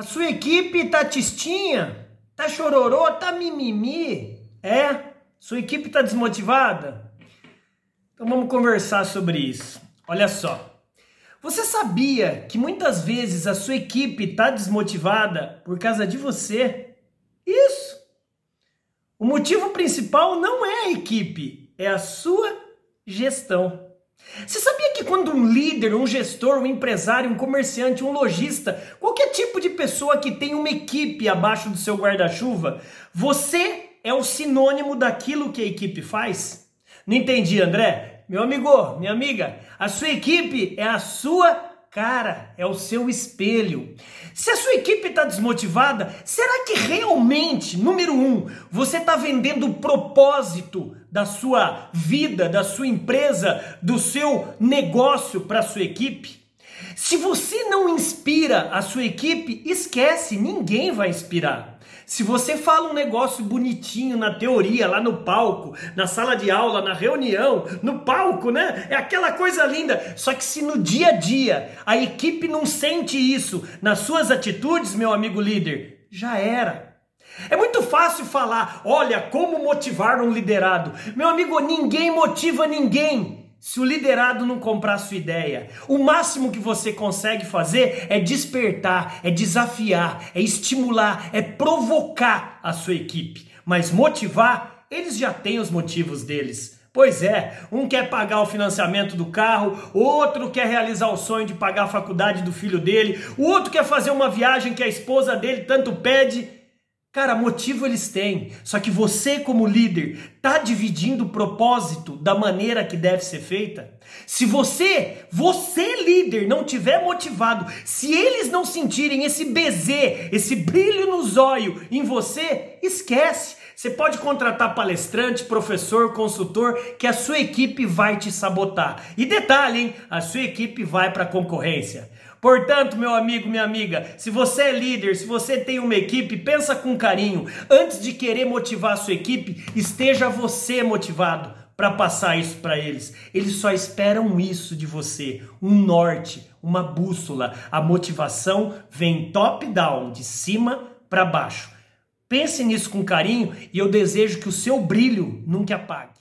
A sua equipe tá tistinha? Tá chororô? Tá mimimi? É? Sua equipe tá desmotivada? Então vamos conversar sobre isso. Olha só. Você sabia que muitas vezes a sua equipe está desmotivada por causa de você? Isso! O motivo principal não é a equipe, é a sua gestão. Você sabia quando um líder, um gestor, um empresário, um comerciante, um lojista, qualquer tipo de pessoa que tem uma equipe abaixo do seu guarda-chuva, você é o sinônimo daquilo que a equipe faz? Não entendi, André? Meu amigo, minha amiga, a sua equipe é a sua cara, é o seu espelho. Se a sua equipe está desmotivada, será que realmente, número um, você está vendendo o propósito da sua vida, da sua empresa, do seu negócio para a sua equipe? Se você não inspira a sua equipe, esquece, ninguém vai inspirar. Se você fala um negócio bonitinho na teoria, lá no palco, na sala de aula, na reunião, no palco, né? É aquela coisa linda. Só que se no dia a dia a equipe não sente isso nas suas atitudes, meu amigo líder, já era. É muito fácil falar, olha, como motivar um liderado. Meu amigo, ninguém motiva ninguém se o liderado não comprar sua ideia, o máximo que você consegue fazer é despertar, é desafiar, é estimular, é provocar a sua equipe. Mas motivar, eles já têm os motivos deles. Pois é, um quer pagar o financiamento do carro, outro quer realizar o sonho de pagar a faculdade do filho dele, o outro quer fazer uma viagem que a esposa dele tanto pede. Cara, motivo eles têm. Só que você, como líder, tá dividindo o propósito da maneira que deve ser feita? Se você, você líder, não tiver motivado, se eles não sentirem esse bezê, esse brilho no zóio em você, esquece. Você pode contratar palestrante, professor, consultor, que a sua equipe vai te sabotar. E detalhe, hein? A sua equipe vai para concorrência. Portanto, meu amigo, minha amiga, se você é líder, se você tem uma equipe, pensa com carinho. Antes de querer motivar a sua equipe, esteja você motivado para passar isso para eles. Eles só esperam isso de você, um norte, uma bússola. A motivação vem top down, de cima para baixo. Pense nisso com carinho e eu desejo que o seu brilho nunca apague.